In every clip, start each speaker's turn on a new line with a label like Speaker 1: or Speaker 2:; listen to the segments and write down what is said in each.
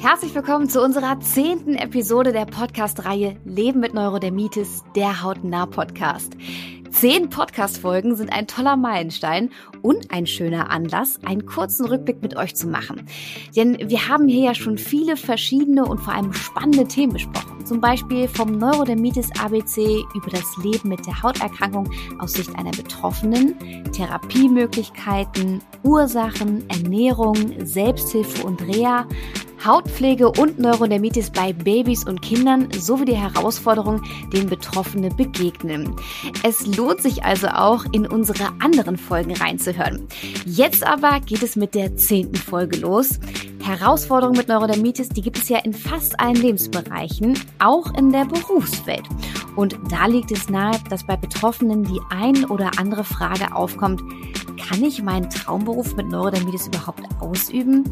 Speaker 1: Herzlich willkommen zu unserer zehnten Episode der Podcast-Reihe Leben mit Neurodermitis, der Hautnah-Podcast. Zehn Podcast-Folgen sind ein toller Meilenstein und ein schöner Anlass, einen kurzen Rückblick mit euch zu machen. Denn wir haben hier ja schon viele verschiedene und vor allem spannende Themen besprochen. Zum Beispiel vom Neurodermitis ABC über das Leben mit der Hauterkrankung aus Sicht einer Betroffenen, Therapiemöglichkeiten, Ursachen, Ernährung, Selbsthilfe und Reha, Hautpflege und Neurodermitis bei Babys und Kindern sowie die Herausforderungen, denen Betroffene begegnen. Es lohnt sich also auch, in unsere anderen Folgen reinzuhören. Jetzt aber geht es mit der zehnten Folge los. Herausforderungen mit Neurodermitis, die gibt es ja in fast allen Lebensbereichen, auch in der Berufswelt. Und da liegt es nahe, dass bei Betroffenen die ein oder andere Frage aufkommt, kann ich meinen Traumberuf mit Neurodermitis überhaupt ausüben?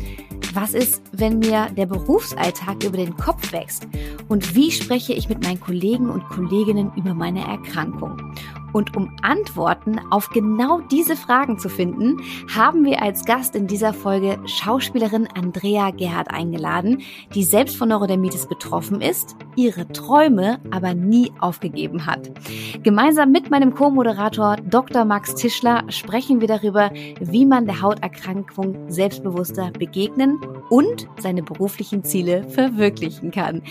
Speaker 1: Was ist, wenn mir der Berufsalltag über den Kopf wächst? Und wie spreche ich mit meinen Kollegen und Kolleginnen über meine Erkrankung? Und um Antworten auf genau diese Fragen zu finden, haben wir als Gast in dieser Folge Schauspielerin Andrea Gerhardt eingeladen, die selbst von Neurodermitis betroffen ist, ihre Träume aber nie aufgegeben hat. Gemeinsam mit meinem Co-Moderator Dr. Max Tischler sprechen wir darüber, wie man der Hauterkrankung selbstbewusster begegnen und seine beruflichen Ziele verwirklichen kann.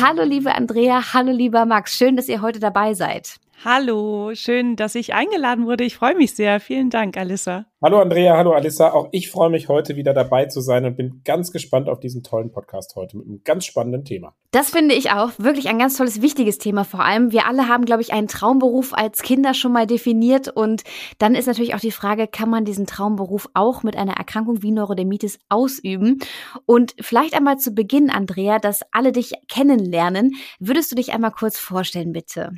Speaker 1: Hallo liebe Andrea, hallo lieber Max, schön, dass ihr heute dabei seid.
Speaker 2: Hallo, schön, dass ich eingeladen wurde. Ich freue mich sehr. Vielen Dank, Alissa.
Speaker 3: Hallo Andrea, hallo Alissa. Auch ich freue mich heute wieder dabei zu sein und bin ganz gespannt auf diesen tollen Podcast heute mit einem ganz spannenden Thema.
Speaker 1: Das finde ich auch wirklich ein ganz tolles, wichtiges Thema vor allem. Wir alle haben, glaube ich, einen Traumberuf als Kinder schon mal definiert und dann ist natürlich auch die Frage, kann man diesen Traumberuf auch mit einer Erkrankung wie Neurodermitis ausüben? Und vielleicht einmal zu Beginn, Andrea, dass alle dich kennenlernen. Würdest du dich einmal kurz vorstellen, bitte?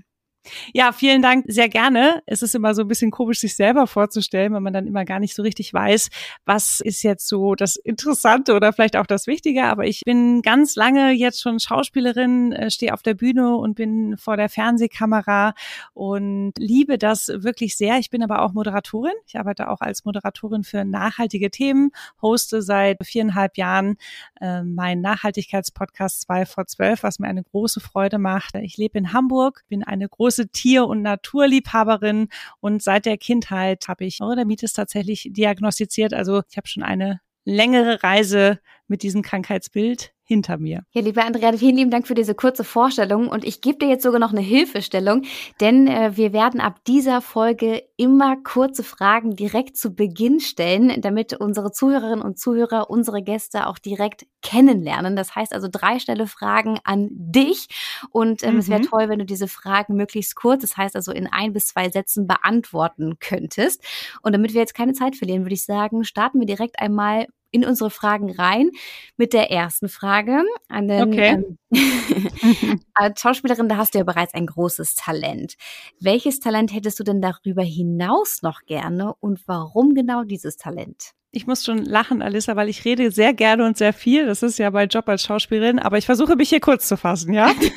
Speaker 2: Ja, vielen Dank, sehr gerne. Es ist immer so ein bisschen komisch, sich selber vorzustellen, weil man dann immer gar nicht so richtig weiß, was ist jetzt so das Interessante oder vielleicht auch das Wichtige. Aber ich bin ganz lange jetzt schon Schauspielerin, äh, stehe auf der Bühne und bin vor der Fernsehkamera und liebe das wirklich sehr. Ich bin aber auch Moderatorin. Ich arbeite auch als Moderatorin für nachhaltige Themen, hoste seit viereinhalb Jahren äh, meinen Nachhaltigkeitspodcast 2 vor 12, was mir eine große Freude macht. Ich lebe in Hamburg, bin eine große große Tier- und Naturliebhaberin und seit der Kindheit habe ich Neurodermitis tatsächlich diagnostiziert. Also ich habe schon eine längere Reise mit diesem Krankheitsbild hinter mir.
Speaker 1: Ja, liebe Andrea, vielen lieben Dank für diese kurze Vorstellung und ich gebe dir jetzt sogar noch eine Hilfestellung, denn äh, wir werden ab dieser Folge immer kurze Fragen direkt zu Beginn stellen, damit unsere Zuhörerinnen und Zuhörer unsere Gäste auch direkt kennenlernen. Das heißt also drei schnelle Fragen an dich und ähm, mhm. es wäre toll, wenn du diese Fragen möglichst kurz, das heißt also in ein bis zwei Sätzen beantworten könntest. Und damit wir jetzt keine Zeit verlieren, würde ich sagen, starten wir direkt einmal in unsere Fragen rein mit der ersten Frage. An den, okay. Ähm, als Schauspielerin, da hast du ja bereits ein großes Talent. Welches Talent hättest du denn darüber hinaus noch gerne und warum genau dieses Talent?
Speaker 2: Ich muss schon lachen, Alissa, weil ich rede sehr gerne und sehr viel. Das ist ja mein Job als Schauspielerin, aber ich versuche mich hier kurz zu fassen, ja?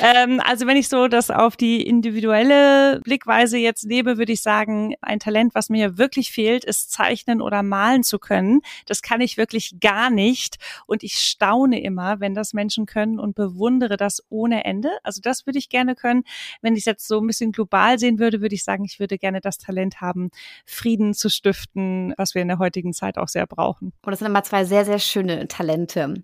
Speaker 2: ähm, also wenn ich so das auf die individuelle Blickweise jetzt lebe, würde ich sagen, ein Talent, was mir wirklich fehlt, ist zeichnen oder malen zu können. Das kann ich wirklich gar nicht. Und ich staune immer, wenn das Menschen können und bewundere das ohne Ende. Also das würde ich gerne können. Wenn ich es jetzt so ein bisschen global sehen würde, würde ich sagen, ich würde gerne das Talent haben, Frieden zu stiften stiften, was wir in der heutigen Zeit auch sehr brauchen.
Speaker 1: Und das sind immer zwei sehr, sehr schöne Talente.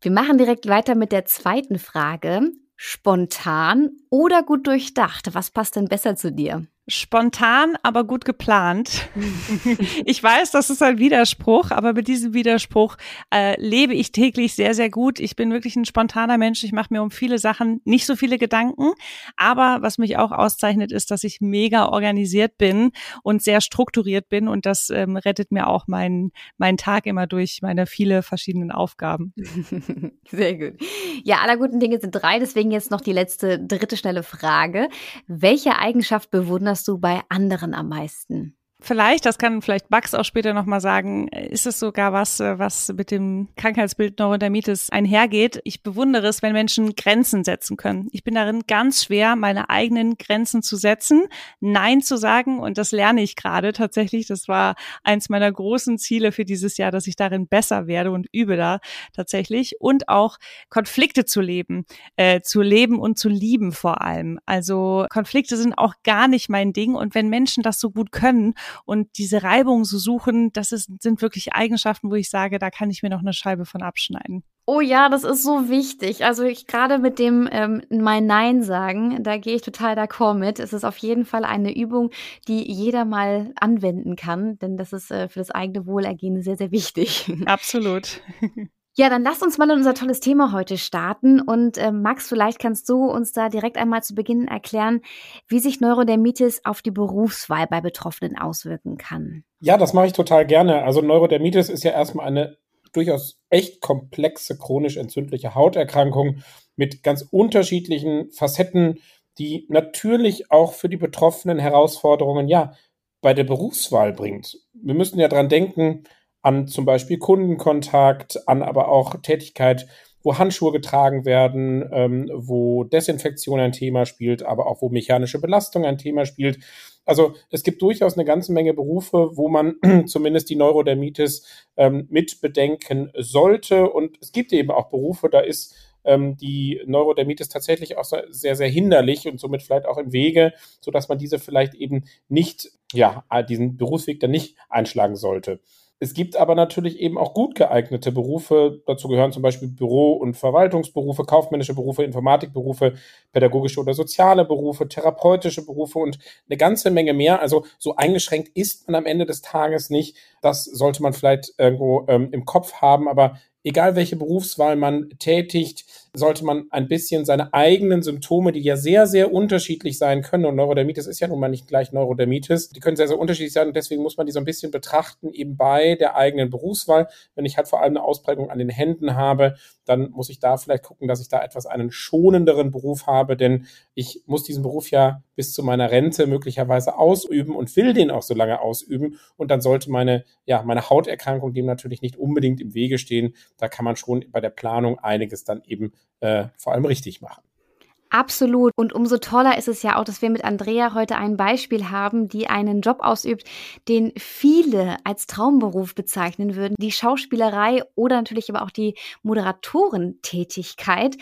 Speaker 1: Wir machen direkt weiter mit der zweiten Frage. Spontan oder gut durchdacht? Was passt denn besser zu dir?
Speaker 2: Spontan, aber gut geplant. ich weiß, das ist ein Widerspruch, aber mit diesem Widerspruch äh, lebe ich täglich sehr, sehr gut. Ich bin wirklich ein spontaner Mensch. Ich mache mir um viele Sachen nicht so viele Gedanken. Aber was mich auch auszeichnet, ist, dass ich mega organisiert bin und sehr strukturiert bin. Und das ähm, rettet mir auch meinen mein Tag immer durch meine viele verschiedenen Aufgaben.
Speaker 1: Sehr gut. Ja, aller guten Dinge sind drei. Deswegen jetzt noch die letzte, dritte schnelle Frage. Welche Eigenschaft bewunderst du bei anderen am meisten?
Speaker 2: Vielleicht, das kann vielleicht Max auch später nochmal sagen, ist es sogar was, äh, was mit dem Krankheitsbild Neurodermitis einhergeht. Ich bewundere es, wenn Menschen Grenzen setzen können. Ich bin darin ganz schwer, meine eigenen Grenzen zu setzen, Nein zu sagen und das lerne ich gerade tatsächlich. Das war eins meiner großen Ziele für dieses Jahr, dass ich darin besser werde und übe da tatsächlich und auch Konflikte zu leben, äh, zu leben und zu lieben vor allem. Also Konflikte sind auch gar nicht mein Ding und wenn Menschen das so gut können und diese Reibung zu suchen, das ist, sind wirklich Eigenschaften, wo ich sage, da kann ich mir noch eine Scheibe von abschneiden.
Speaker 1: Oh ja, das ist so wichtig. Also ich gerade mit dem ähm, mein Nein sagen, da gehe ich total d'accord mit. Es ist auf jeden Fall eine Übung, die jeder mal anwenden kann, denn das ist äh, für das eigene Wohlergehen sehr, sehr wichtig.
Speaker 2: Absolut.
Speaker 1: Ja, dann lass uns mal in unser tolles Thema heute starten. Und äh, Max, vielleicht kannst du uns da direkt einmal zu Beginn erklären, wie sich Neurodermitis auf die Berufswahl bei Betroffenen auswirken kann.
Speaker 3: Ja, das mache ich total gerne. Also Neurodermitis ist ja erstmal eine durchaus echt komplexe chronisch entzündliche Hauterkrankung mit ganz unterschiedlichen Facetten, die natürlich auch für die Betroffenen Herausforderungen ja bei der Berufswahl bringt. Wir müssen ja dran denken, an zum Beispiel Kundenkontakt, an aber auch Tätigkeit, wo Handschuhe getragen werden, ähm, wo Desinfektion ein Thema spielt, aber auch wo mechanische Belastung ein Thema spielt. Also es gibt durchaus eine ganze Menge Berufe, wo man zumindest die Neurodermitis ähm, mit bedenken sollte. Und es gibt eben auch Berufe, da ist ähm, die Neurodermitis tatsächlich auch sehr, sehr hinderlich und somit vielleicht auch im Wege, sodass man diese vielleicht eben nicht, ja, diesen Berufsweg dann nicht einschlagen sollte. Es gibt aber natürlich eben auch gut geeignete Berufe. Dazu gehören zum Beispiel Büro- und Verwaltungsberufe, kaufmännische Berufe, Informatikberufe, pädagogische oder soziale Berufe, therapeutische Berufe und eine ganze Menge mehr. Also so eingeschränkt ist man am Ende des Tages nicht. Das sollte man vielleicht irgendwo ähm, im Kopf haben. Aber egal welche Berufswahl man tätigt, sollte man ein bisschen seine eigenen Symptome, die ja sehr, sehr unterschiedlich sein können, und Neurodermitis ist ja nun mal nicht gleich Neurodermitis, die können sehr, sehr unterschiedlich sein und deswegen muss man die so ein bisschen betrachten, eben bei der eigenen Berufswahl. Wenn ich halt vor allem eine Ausprägung an den Händen habe, dann muss ich da vielleicht gucken, dass ich da etwas einen schonenderen Beruf habe, denn ich muss diesen Beruf ja bis zu meiner Rente möglicherweise ausüben und will den auch so lange ausüben und dann sollte meine, ja, meine Hauterkrankung dem natürlich nicht unbedingt im Wege stehen. Da kann man schon bei der Planung einiges dann eben äh, vor allem richtig machen.
Speaker 1: Absolut. Und umso toller ist es ja auch, dass wir mit Andrea heute ein Beispiel haben, die einen Job ausübt, den viele als Traumberuf bezeichnen würden. Die Schauspielerei oder natürlich aber auch die Moderatorentätigkeit.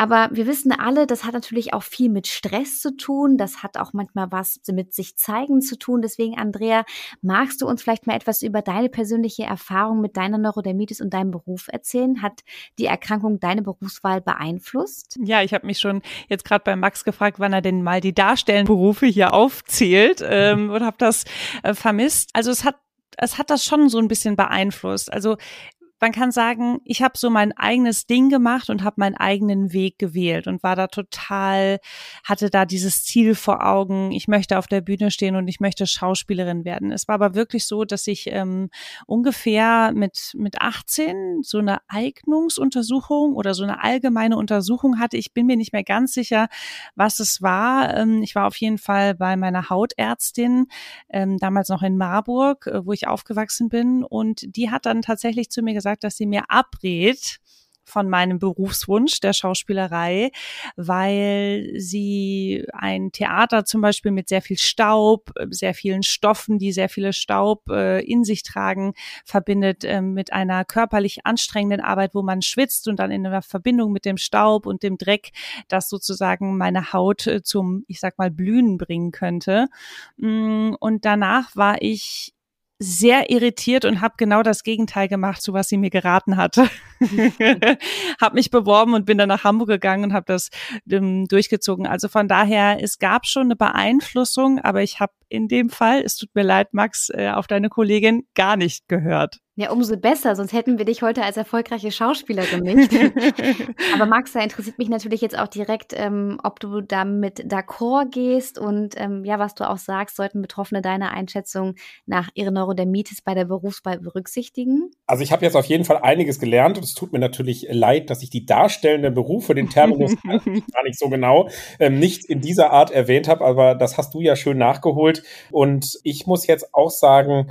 Speaker 1: Aber wir wissen alle, das hat natürlich auch viel mit Stress zu tun. Das hat auch manchmal was mit sich zeigen zu tun. Deswegen, Andrea, magst du uns vielleicht mal etwas über deine persönliche Erfahrung mit deiner Neurodermitis und deinem Beruf erzählen? Hat die Erkrankung deine Berufswahl beeinflusst?
Speaker 2: Ja, ich habe mich schon jetzt gerade bei Max gefragt, wann er denn mal die Darstellenberufe hier aufzählt ähm, und habe das äh, vermisst. Also es hat es hat das schon so ein bisschen beeinflusst. Also man kann sagen, ich habe so mein eigenes Ding gemacht und habe meinen eigenen Weg gewählt und war da total, hatte da dieses Ziel vor Augen, ich möchte auf der Bühne stehen und ich möchte Schauspielerin werden. Es war aber wirklich so, dass ich ähm, ungefähr mit, mit 18 so eine Eignungsuntersuchung oder so eine allgemeine Untersuchung hatte. Ich bin mir nicht mehr ganz sicher, was es war. Ähm, ich war auf jeden Fall bei meiner Hautärztin, ähm, damals noch in Marburg, äh, wo ich aufgewachsen bin und die hat dann tatsächlich zu mir gesagt, gesagt, dass sie mir abrät von meinem Berufswunsch der Schauspielerei, weil sie ein Theater zum Beispiel mit sehr viel Staub, sehr vielen Stoffen, die sehr viele Staub äh, in sich tragen, verbindet äh, mit einer körperlich anstrengenden Arbeit, wo man schwitzt und dann in einer Verbindung mit dem Staub und dem Dreck, das sozusagen meine Haut äh, zum, ich sag mal, Blühen bringen könnte. Mm, und danach war ich sehr irritiert und habe genau das Gegenteil gemacht, zu was sie mir geraten hatte. habe mich beworben und bin dann nach Hamburg gegangen und habe das ähm, durchgezogen. Also von daher, es gab schon eine Beeinflussung, aber ich habe in dem Fall, es tut mir leid, Max, äh, auf deine Kollegin gar nicht gehört.
Speaker 1: Ja, umso besser, sonst hätten wir dich heute als erfolgreiche Schauspielerin nicht. Aber Max, da interessiert mich natürlich jetzt auch direkt, ähm, ob du damit d'accord gehst und ähm, ja, was du auch sagst, sollten Betroffene deiner Einschätzung nach ihrer Neurodermitis bei der Berufswahl berücksichtigen?
Speaker 3: Also ich habe jetzt auf jeden Fall einiges gelernt und es tut mir natürlich leid, dass ich die darstellenden Berufe, den Terminus gar nicht so genau, ähm, nicht in dieser Art erwähnt habe, aber das hast du ja schön nachgeholt. Und ich muss jetzt auch sagen,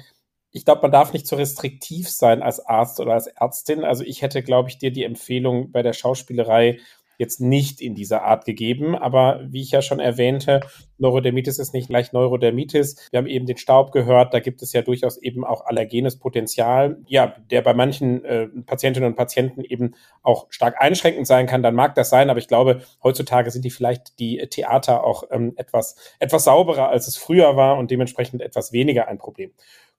Speaker 3: ich glaube, man darf nicht zu restriktiv sein als Arzt oder als Ärztin. Also ich hätte, glaube ich, dir die Empfehlung bei der Schauspielerei jetzt nicht in dieser Art gegeben. Aber wie ich ja schon erwähnte, Neurodermitis ist nicht gleich Neurodermitis. Wir haben eben den Staub gehört. Da gibt es ja durchaus eben auch allergenes Potenzial, ja, der bei manchen äh, Patientinnen und Patienten eben auch stark einschränkend sein kann. Dann mag das sein. Aber ich glaube, heutzutage sind die vielleicht die Theater auch ähm, etwas, etwas sauberer, als es früher war und dementsprechend etwas weniger ein Problem.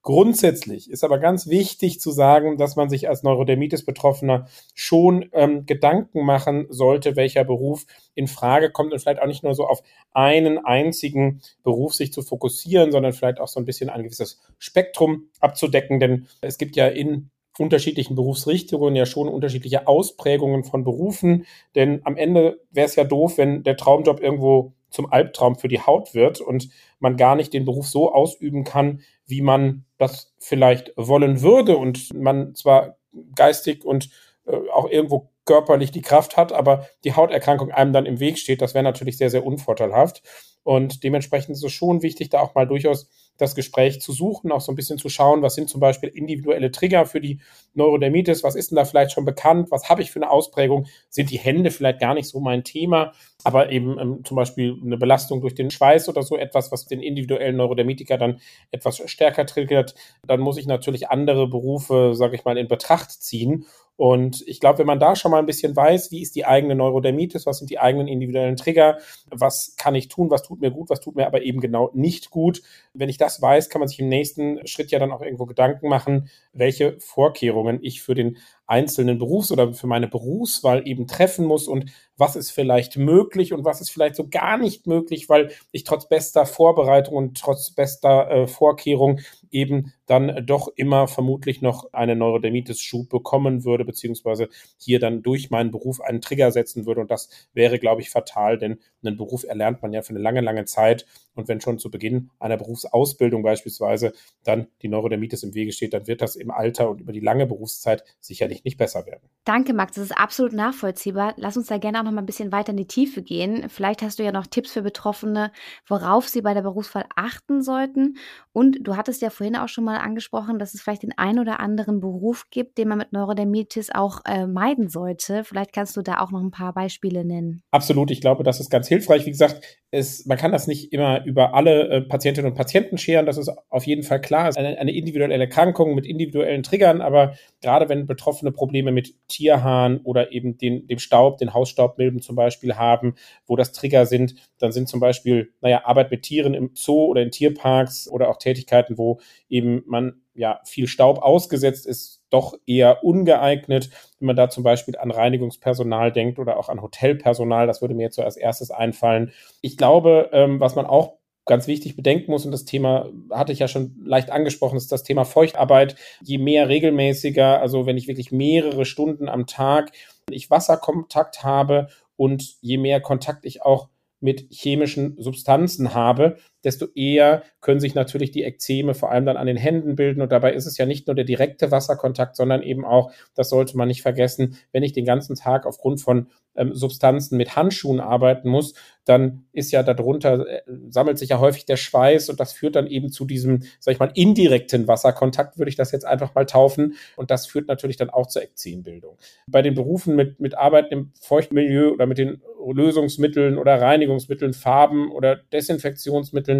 Speaker 3: Grundsätzlich ist aber ganz wichtig zu sagen, dass man sich als Neurodermitis-Betroffener schon ähm, Gedanken machen sollte, welcher Beruf in Frage kommt und vielleicht auch nicht nur so auf einen einzigen Beruf sich zu fokussieren, sondern vielleicht auch so ein bisschen ein gewisses Spektrum abzudecken, denn es gibt ja in unterschiedlichen Berufsrichtungen ja schon unterschiedliche Ausprägungen von Berufen, denn am Ende wäre es ja doof, wenn der Traumjob irgendwo zum Albtraum für die Haut wird und man gar nicht den Beruf so ausüben kann, wie man das vielleicht wollen würde und man zwar geistig und äh, auch irgendwo körperlich die Kraft hat, aber die Hauterkrankung einem dann im Weg steht, das wäre natürlich sehr, sehr unvorteilhaft. Und dementsprechend ist es schon wichtig, da auch mal durchaus das Gespräch zu suchen, auch so ein bisschen zu schauen, was sind zum Beispiel individuelle Trigger für die Neurodermitis, was ist denn da vielleicht schon bekannt, was habe ich für eine Ausprägung, sind die Hände vielleicht gar nicht so mein Thema, aber eben ähm, zum Beispiel eine Belastung durch den Schweiß oder so etwas, was den individuellen Neurodermitiker dann etwas stärker triggert, dann muss ich natürlich andere Berufe, sage ich mal, in Betracht ziehen und ich glaube, wenn man da schon mal ein bisschen weiß, wie ist die eigene Neurodermitis, was sind die eigenen individuellen Trigger, was kann ich tun, was tut mir gut, was tut mir aber eben genau nicht gut. Wenn ich das weiß, kann man sich im nächsten Schritt ja dann auch irgendwo Gedanken machen, welche Vorkehrungen ich für den einzelnen Berufs- oder für meine Berufswahl eben treffen muss und was ist vielleicht möglich und was ist vielleicht so gar nicht möglich, weil ich trotz bester Vorbereitung und trotz bester äh, Vorkehrung eben dann doch immer vermutlich noch eine Neurodermitis-Schub bekommen würde, beziehungsweise hier dann durch meinen Beruf einen Trigger setzen würde. Und das wäre, glaube ich, fatal, denn einen Beruf erlernt man ja für eine lange, lange Zeit. Und wenn schon zu Beginn einer Berufsausbildung beispielsweise dann die Neurodermitis im Wege steht, dann wird das im Alter und über die lange Berufszeit sicherlich nicht besser werden.
Speaker 1: Danke, Max. Das ist absolut nachvollziehbar. Lass uns da gerne auch noch mal ein bisschen weiter in die Tiefe gehen. Vielleicht hast du ja noch Tipps für Betroffene, worauf sie bei der Berufswahl achten sollten. Und du hattest ja vorhin auch schon mal angesprochen, dass es vielleicht den einen oder anderen Beruf gibt, den man mit Neurodermitis auch äh, meiden sollte. Vielleicht kannst du da auch noch ein paar Beispiele nennen.
Speaker 3: Absolut. Ich glaube, das ist ganz hilfreich. Wie gesagt, es, man kann das nicht immer über alle äh, Patientinnen und Patienten scheren. Das ist auf jeden Fall klar. Es ist eine, eine individuelle Erkrankung mit individuellen Triggern. Aber gerade wenn Betroffene Probleme mit Tierhaaren oder eben den, dem Staub, den Hausstaubmilben zum Beispiel haben, wo das Trigger sind, dann sind zum Beispiel, naja, Arbeit mit Tieren im Zoo oder in Tierparks oder auch Tätigkeiten, wo eben man ja viel Staub ausgesetzt ist, doch eher ungeeignet. Wenn man da zum Beispiel an Reinigungspersonal denkt oder auch an Hotelpersonal, das würde mir jetzt so als erstes einfallen. Ich glaube, ähm, was man auch ganz wichtig bedenken muss, und das Thema hatte ich ja schon leicht angesprochen, ist das Thema Feuchtarbeit. Je mehr regelmäßiger, also wenn ich wirklich mehrere Stunden am Tag ich Wasserkontakt habe und je mehr Kontakt ich auch mit chemischen Substanzen habe, desto eher können sich natürlich die Ekzeme vor allem dann an den Händen bilden. Und dabei ist es ja nicht nur der direkte Wasserkontakt, sondern eben auch, das sollte man nicht vergessen, wenn ich den ganzen Tag aufgrund von ähm, Substanzen mit Handschuhen arbeiten muss, dann ist ja darunter, äh, sammelt sich ja häufig der Schweiß und das führt dann eben zu diesem, sag ich mal, indirekten Wasserkontakt, würde ich das jetzt einfach mal taufen. Und das führt natürlich dann auch zur Ekzembildung. Bei den Berufen mit, mit Arbeiten im Feuchtmilieu oder mit den Lösungsmitteln oder Reinigungsmitteln, Farben oder Desinfektionsmitteln,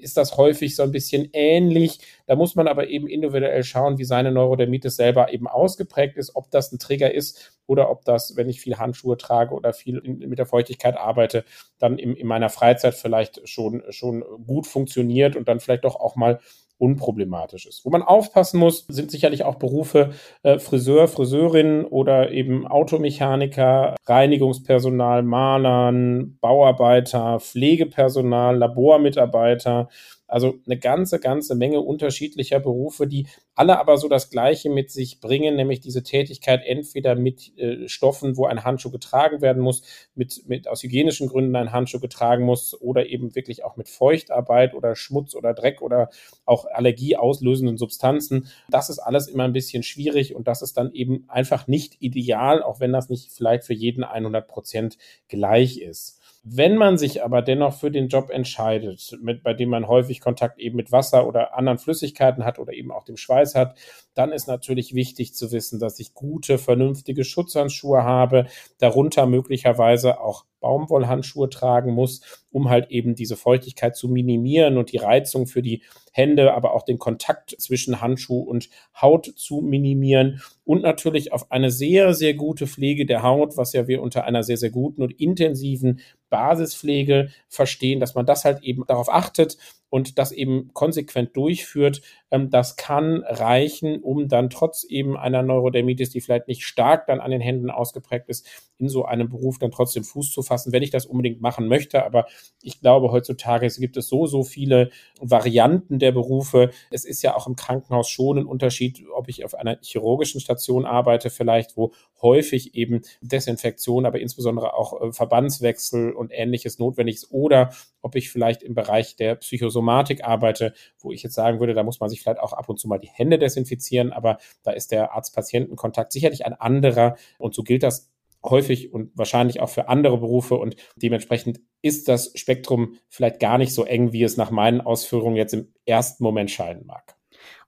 Speaker 3: ist das häufig so ein bisschen ähnlich. Da muss man aber eben individuell schauen, wie seine Neurodermitis selber eben ausgeprägt ist, ob das ein Trigger ist oder ob das, wenn ich viel Handschuhe trage oder viel in, mit der Feuchtigkeit arbeite, dann in, in meiner Freizeit vielleicht schon, schon gut funktioniert und dann vielleicht doch auch mal unproblematisch ist. Wo man aufpassen muss, sind sicherlich auch Berufe äh, Friseur, Friseurin oder eben Automechaniker, Reinigungspersonal, Malern, Bauarbeiter, Pflegepersonal, Labormitarbeiter. Also eine ganze, ganze Menge unterschiedlicher Berufe, die alle aber so das Gleiche mit sich bringen, nämlich diese Tätigkeit entweder mit äh, Stoffen, wo ein Handschuh getragen werden muss, mit, mit aus hygienischen Gründen ein Handschuh getragen muss oder eben wirklich auch mit Feuchtarbeit oder Schmutz oder Dreck oder auch allergieauslösenden Substanzen. Das ist alles immer ein bisschen schwierig und das ist dann eben einfach nicht ideal, auch wenn das nicht vielleicht für jeden 100 Prozent gleich ist. Wenn man sich aber dennoch für den Job entscheidet, mit, bei dem man häufig Kontakt eben mit Wasser oder anderen Flüssigkeiten hat oder eben auch dem Schweiß hat, dann ist natürlich wichtig zu wissen, dass ich gute, vernünftige Schutzhandschuhe habe, darunter möglicherweise auch Baumwollhandschuhe tragen muss, um halt eben diese Feuchtigkeit zu minimieren und die Reizung für die Hände, aber auch den Kontakt zwischen Handschuh und Haut zu minimieren. Und natürlich auf eine sehr, sehr gute Pflege der Haut, was ja wir unter einer sehr, sehr guten und intensiven Basispflege verstehen, dass man das halt eben darauf achtet, und das eben konsequent durchführt, ähm, das kann reichen, um dann trotz eben einer Neurodermitis, die vielleicht nicht stark dann an den Händen ausgeprägt ist, in so einem Beruf dann trotzdem Fuß zu fassen, wenn ich das unbedingt machen möchte. Aber ich glaube, heutzutage gibt es so, so viele Varianten der Berufe. Es ist ja auch im Krankenhaus schon ein Unterschied, ob ich auf einer chirurgischen Station arbeite, vielleicht, wo häufig eben Desinfektion, aber insbesondere auch äh, Verbandswechsel und ähnliches notwendig ist, oder ob ich vielleicht im Bereich der Psychosomatik arbeite, wo ich jetzt sagen würde, da muss man sich vielleicht auch ab und zu mal die Hände desinfizieren, aber da ist der Arzt-Patienten-Kontakt sicherlich ein anderer und so gilt das häufig und wahrscheinlich auch für andere Berufe und dementsprechend ist das Spektrum vielleicht gar nicht so eng, wie es nach meinen Ausführungen jetzt im ersten Moment scheinen mag.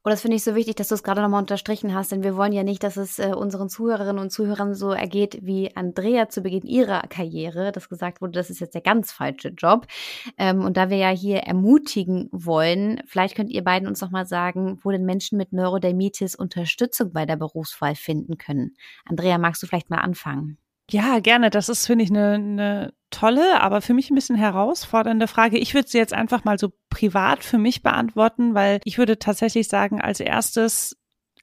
Speaker 1: Und das finde ich so wichtig, dass du es gerade nochmal unterstrichen hast, denn wir wollen ja nicht, dass es äh, unseren Zuhörerinnen und Zuhörern so ergeht wie Andrea zu Beginn ihrer Karriere, dass gesagt wurde, das ist jetzt der ganz falsche Job. Ähm, und da wir ja hier ermutigen wollen, vielleicht könnt ihr beiden uns nochmal sagen, wo denn Menschen mit Neurodermitis Unterstützung bei der Berufswahl finden können. Andrea, magst du vielleicht mal anfangen?
Speaker 2: Ja, gerne. Das ist, finde ich, eine, eine tolle, aber für mich ein bisschen herausfordernde Frage. Ich würde sie jetzt einfach mal so privat für mich beantworten, weil ich würde tatsächlich sagen, als erstes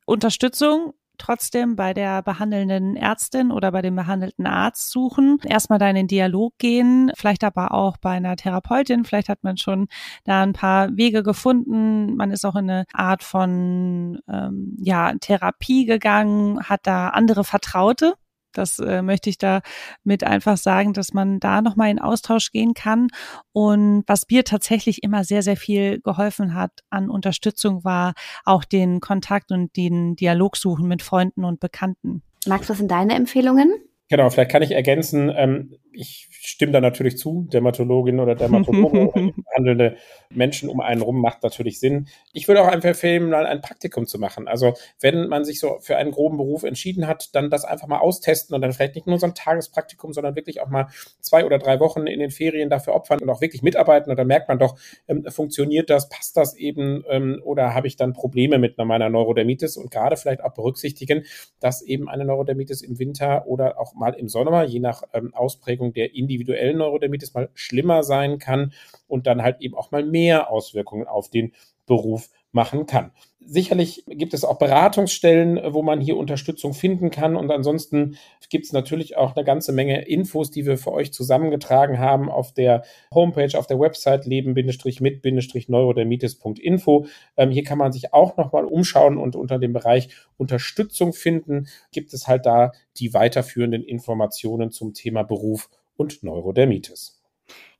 Speaker 2: Unterstützung trotzdem bei der behandelnden Ärztin oder bei dem behandelten Arzt suchen. Erstmal da in den Dialog gehen, vielleicht aber auch bei einer Therapeutin. Vielleicht hat man schon da ein paar Wege gefunden. Man ist auch in eine Art von ähm, ja, Therapie gegangen, hat da andere Vertraute, das äh, möchte ich da mit einfach sagen, dass man da nochmal in Austausch gehen kann. Und was mir tatsächlich immer sehr, sehr viel geholfen hat an Unterstützung, war auch den Kontakt und den Dialog suchen mit Freunden und Bekannten.
Speaker 1: Max, was sind deine Empfehlungen?
Speaker 3: Genau, vielleicht kann ich ergänzen, ähm, ich stimme da natürlich zu, Dermatologin oder Dermatologe oder handelnde Menschen um einen rum macht natürlich Sinn. Ich würde auch einfach empfehlen, mal ein Praktikum zu machen. Also wenn man sich so für einen groben Beruf entschieden hat, dann das einfach mal austesten und dann vielleicht nicht nur so ein Tagespraktikum, sondern wirklich auch mal zwei oder drei Wochen in den Ferien dafür opfern und auch wirklich mitarbeiten. Und dann merkt man doch, ähm, funktioniert das, passt das eben ähm, oder habe ich dann Probleme mit meiner Neurodermitis und gerade vielleicht auch berücksichtigen, dass eben eine Neurodermitis im Winter oder auch mal im Sommer, je nach ähm, Ausprägung Auswirkung der individuellen Neurodermitis mal schlimmer sein kann und dann halt eben auch mal mehr Auswirkungen auf den Beruf machen kann. Sicherlich gibt es auch Beratungsstellen, wo man hier Unterstützung finden kann. Und ansonsten gibt es natürlich auch eine ganze Menge Infos, die wir für euch zusammengetragen haben auf der Homepage, auf der Website leben-mit-neurodermitis.info. Ähm, hier kann man sich auch nochmal umschauen und unter dem Bereich Unterstützung finden, gibt es halt da die weiterführenden Informationen zum Thema Beruf und Neurodermitis.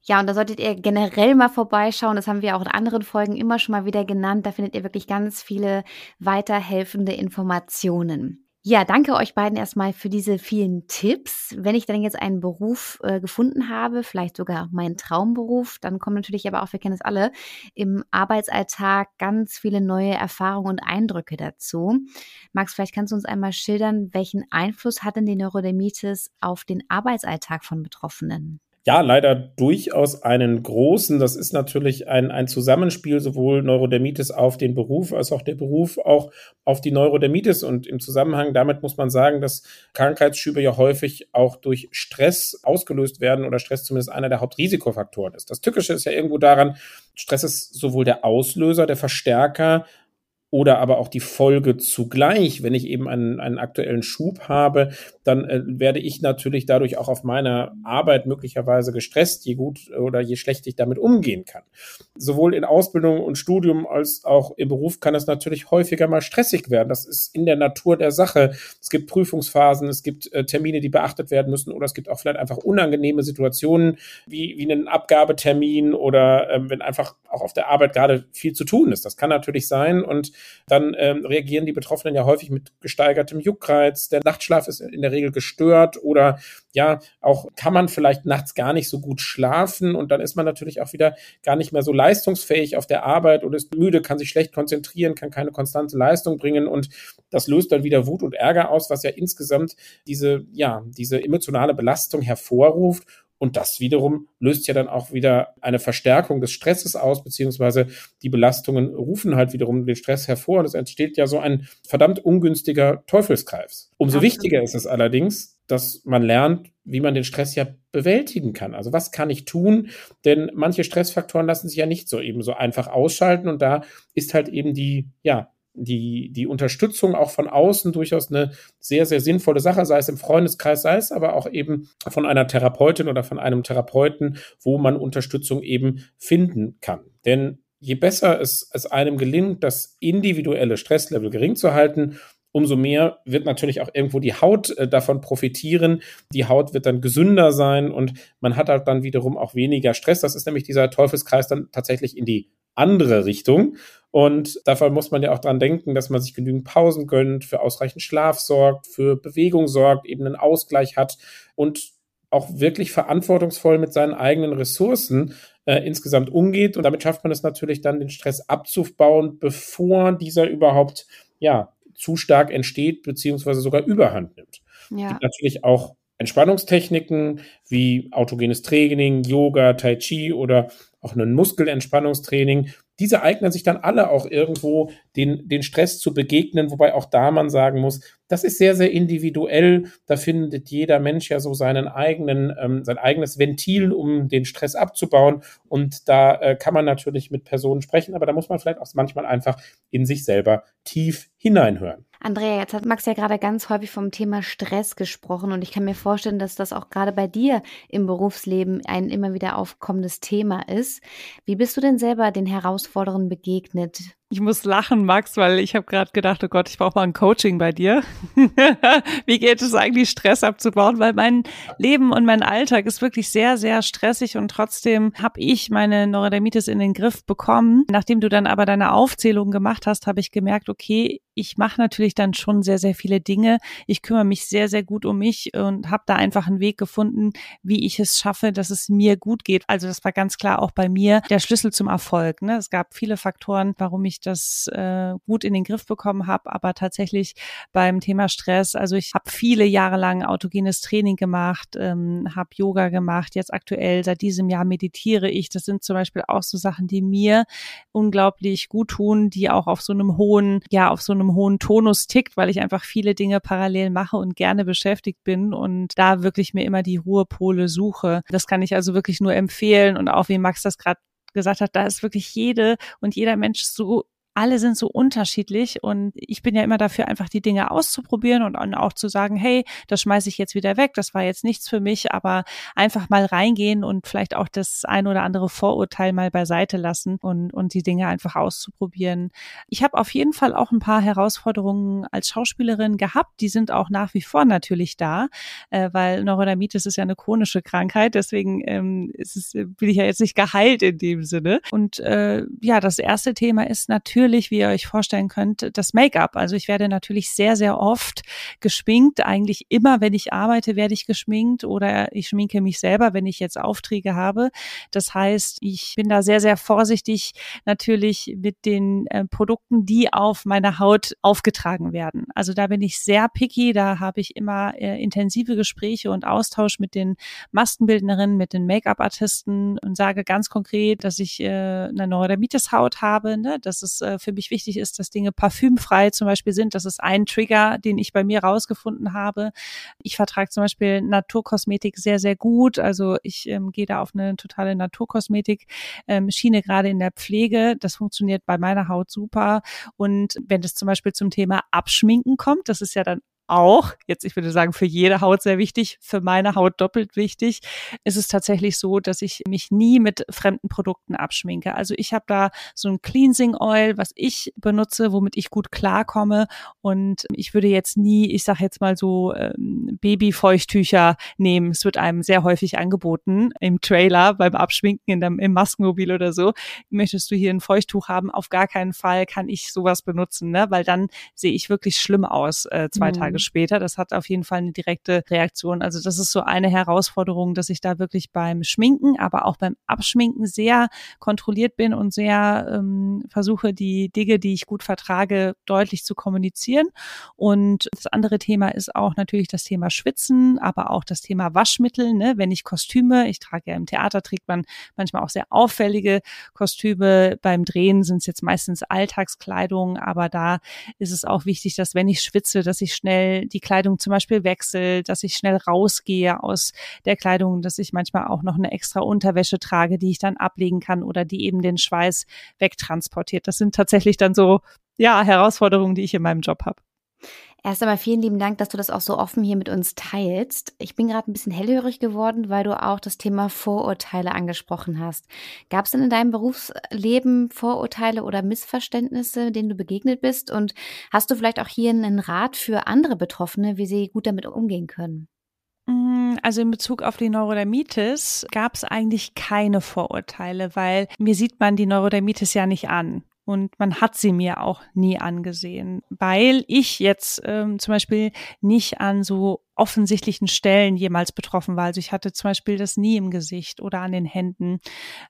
Speaker 1: Ja, und da solltet ihr generell mal vorbeischauen. Das haben wir auch in anderen Folgen immer schon mal wieder genannt. Da findet ihr wirklich ganz viele weiterhelfende Informationen. Ja, danke euch beiden erstmal für diese vielen Tipps. Wenn ich dann jetzt einen Beruf äh, gefunden habe, vielleicht sogar meinen Traumberuf, dann kommen natürlich aber auch, wir kennen es alle, im Arbeitsalltag ganz viele neue Erfahrungen und Eindrücke dazu. Max, vielleicht kannst du uns einmal schildern, welchen Einfluss hat denn die Neurodermitis auf den Arbeitsalltag von Betroffenen?
Speaker 3: Ja, leider durchaus einen großen. Das ist natürlich ein, ein Zusammenspiel sowohl Neurodermitis auf den Beruf als auch der Beruf auch auf die Neurodermitis. Und im Zusammenhang damit muss man sagen, dass Krankheitsschübe ja häufig auch durch Stress ausgelöst werden oder Stress zumindest einer der Hauptrisikofaktoren ist. Das Tückische ist ja irgendwo daran, Stress ist sowohl der Auslöser, der Verstärker oder aber auch die Folge zugleich, wenn ich eben einen, einen aktuellen Schub habe, dann äh, werde ich natürlich dadurch auch auf meiner Arbeit möglicherweise gestresst, je gut oder je schlecht ich damit umgehen kann. Sowohl in Ausbildung und Studium als auch im Beruf kann es natürlich häufiger mal stressig werden. Das ist in der Natur der Sache. Es gibt Prüfungsphasen, es gibt äh, Termine, die beachtet werden müssen oder es gibt auch vielleicht einfach unangenehme Situationen wie, wie einen Abgabetermin oder äh, wenn einfach auch auf der Arbeit gerade viel zu tun ist. Das kann natürlich sein und dann ähm, reagieren die Betroffenen ja häufig mit gesteigertem Juckreiz. Der Nachtschlaf ist in der Regel gestört oder ja, auch kann man vielleicht nachts gar nicht so gut schlafen und dann ist man natürlich auch wieder gar nicht mehr so leistungsfähig auf der Arbeit oder ist müde, kann sich schlecht konzentrieren, kann keine konstante Leistung bringen und das löst dann wieder Wut und Ärger aus, was ja insgesamt diese, ja, diese emotionale Belastung hervorruft und das wiederum löst ja dann auch wieder eine Verstärkung des Stresses aus, beziehungsweise die Belastungen rufen halt wiederum den Stress hervor. Und es entsteht ja so ein verdammt ungünstiger Teufelskreis. Umso Absolut. wichtiger ist es allerdings, dass man lernt, wie man den Stress ja bewältigen kann. Also was kann ich tun? Denn manche Stressfaktoren lassen sich ja nicht so eben so einfach ausschalten. Und da ist halt eben die, ja, die, die Unterstützung auch von außen durchaus eine sehr, sehr sinnvolle Sache, sei es im Freundeskreis, sei es aber auch eben von einer Therapeutin oder von einem Therapeuten, wo man Unterstützung eben finden kann. Denn je besser es, es einem gelingt, das individuelle Stresslevel gering zu halten, umso mehr wird natürlich auch irgendwo die Haut äh, davon profitieren. Die Haut wird dann gesünder sein und man hat halt dann wiederum auch weniger Stress. Das ist nämlich dieser Teufelskreis dann tatsächlich in die andere Richtung. Und dafür muss man ja auch dran denken, dass man sich genügend Pausen gönnt, für ausreichend Schlaf sorgt, für Bewegung sorgt, eben einen Ausgleich hat und auch wirklich verantwortungsvoll mit seinen eigenen Ressourcen äh, insgesamt umgeht. Und damit schafft man es natürlich dann, den Stress abzubauen, bevor dieser überhaupt ja zu stark entsteht, beziehungsweise sogar überhand nimmt. Ja. Es gibt natürlich auch Entspannungstechniken wie autogenes Training, Yoga, Tai Chi oder auch ein Muskelentspannungstraining. Diese eignen sich dann alle auch irgendwo, den, den Stress zu begegnen, wobei auch da man sagen muss, das ist sehr, sehr individuell. Da findet jeder Mensch ja so seinen eigenen, ähm, sein eigenes Ventil, um den Stress abzubauen. Und da äh, kann man natürlich mit Personen sprechen, aber da muss man vielleicht auch manchmal einfach in sich selber tief hineinhören.
Speaker 1: Andrea, jetzt hat Max ja gerade ganz häufig vom Thema Stress gesprochen und ich kann mir vorstellen, dass das auch gerade bei dir im Berufsleben ein immer wieder aufkommendes Thema ist. Wie bist du denn selber den Herausforderungen begegnet?
Speaker 2: Ich muss lachen, Max, weil ich habe gerade gedacht, oh Gott, ich brauche mal ein Coaching bei dir. Wie geht es eigentlich, Stress abzubauen? Weil mein Leben und mein Alltag ist wirklich sehr, sehr stressig und trotzdem habe ich meine Neurodermitis in den Griff bekommen. Nachdem du dann aber deine Aufzählung gemacht hast, habe ich gemerkt, okay, ich mache natürlich dann schon sehr, sehr viele Dinge. Ich kümmere mich sehr, sehr gut um mich und habe da einfach einen Weg gefunden, wie ich es schaffe, dass es mir gut geht. Also das war ganz klar auch bei mir der Schlüssel zum Erfolg. Ne? Es gab viele Faktoren, warum ich das äh, gut in den Griff bekommen habe, aber tatsächlich beim Thema Stress, also ich habe viele Jahre lang autogenes Training gemacht, ähm, habe Yoga gemacht, jetzt aktuell seit diesem Jahr meditiere ich. Das sind zum Beispiel auch so Sachen, die mir unglaublich gut tun, die auch auf so einem hohen, ja, auf so einem hohen Tonus tickt, weil ich einfach viele Dinge parallel mache und gerne beschäftigt bin und da wirklich mir immer die Ruhepole suche. Das kann ich also wirklich nur empfehlen und auch wie Max das gerade gesagt hat, da ist wirklich jede und jeder Mensch so alle sind so unterschiedlich und ich bin ja immer dafür, einfach die Dinge auszuprobieren und auch zu sagen, hey, das schmeiße ich jetzt wieder weg, das war jetzt nichts für mich, aber einfach mal reingehen und vielleicht auch das ein oder andere Vorurteil mal beiseite lassen und, und die Dinge einfach auszuprobieren. Ich habe auf jeden Fall auch ein paar Herausforderungen als Schauspielerin gehabt, die sind auch nach wie vor natürlich da, äh, weil Neurodermitis ist ja eine chronische Krankheit, deswegen ähm, ist es, bin ich ja jetzt nicht geheilt in dem Sinne. Und äh, ja, das erste Thema ist natürlich, natürlich, wie ihr euch vorstellen könnt, das Make-up. Also ich werde natürlich sehr, sehr oft geschminkt. Eigentlich immer, wenn ich arbeite, werde ich geschminkt oder ich schminke mich selber, wenn ich jetzt Aufträge habe. Das heißt, ich bin da sehr, sehr vorsichtig natürlich mit den äh, Produkten, die auf meiner Haut aufgetragen werden. Also da bin ich sehr picky. Da habe ich immer äh, intensive Gespräche und Austausch mit den Maskenbildnerinnen, mit den Make-up-Artisten und sage ganz konkret, dass ich äh, eine Neurodermitis-Haut habe. Ne? Das ist äh, für mich wichtig ist, dass Dinge parfümfrei zum Beispiel sind. Das ist ein Trigger, den ich bei mir rausgefunden habe. Ich vertrage zum Beispiel Naturkosmetik sehr, sehr gut. Also ich ähm, gehe da auf eine totale Naturkosmetik ähm, gerade in der Pflege. Das funktioniert bei meiner Haut super. Und wenn es zum Beispiel zum Thema Abschminken kommt, das ist ja dann auch, jetzt ich würde sagen, für jede Haut sehr wichtig, für meine Haut doppelt wichtig, ist es tatsächlich so, dass ich mich nie mit fremden Produkten abschminke. Also ich habe da so ein Cleansing Oil, was ich benutze, womit ich gut klarkomme und ich würde jetzt nie, ich sage jetzt mal so ähm, Babyfeuchttücher nehmen. Es wird einem sehr häufig angeboten im Trailer beim Abschminken in dem, im Maskenmobil oder so. Möchtest du hier ein Feuchttuch haben? Auf gar keinen Fall kann ich sowas benutzen, ne? weil dann sehe ich wirklich schlimm aus äh, zwei mhm. Tage später. Das hat auf jeden Fall eine direkte Reaktion. Also das ist so eine Herausforderung, dass ich da wirklich beim Schminken, aber auch beim Abschminken sehr kontrolliert bin und sehr ähm, versuche, die Dinge, die ich gut vertrage, deutlich zu kommunizieren. Und das andere Thema ist auch natürlich das Thema Schwitzen, aber auch das Thema Waschmittel. Ne? Wenn ich Kostüme, ich trage ja im Theater, trägt man manchmal auch sehr auffällige Kostüme. Beim Drehen sind es jetzt meistens Alltagskleidung, aber da ist es auch wichtig, dass wenn ich schwitze, dass ich schnell schnell die Kleidung zum Beispiel wechsle, dass ich schnell rausgehe aus der Kleidung, dass ich manchmal auch noch eine extra Unterwäsche trage, die ich dann ablegen kann oder die eben den Schweiß wegtransportiert. Das sind tatsächlich dann so, ja, Herausforderungen, die ich in meinem Job habe.
Speaker 1: Erst einmal vielen lieben Dank, dass du das auch so offen hier mit uns teilst. Ich bin gerade ein bisschen hellhörig geworden, weil du auch das Thema Vorurteile angesprochen hast. Gab es denn in deinem Berufsleben Vorurteile oder Missverständnisse, denen du begegnet bist? Und hast du vielleicht auch hier einen Rat für andere Betroffene, wie sie gut damit umgehen können?
Speaker 2: Mm, also in Bezug auf die Neurodermitis gab es eigentlich keine Vorurteile, weil mir sieht man die Neurodermitis ja nicht an und man hat sie mir auch nie angesehen, weil ich jetzt ähm, zum Beispiel nicht an so offensichtlichen Stellen jemals betroffen war. Also ich hatte zum Beispiel das nie im Gesicht oder an den Händen.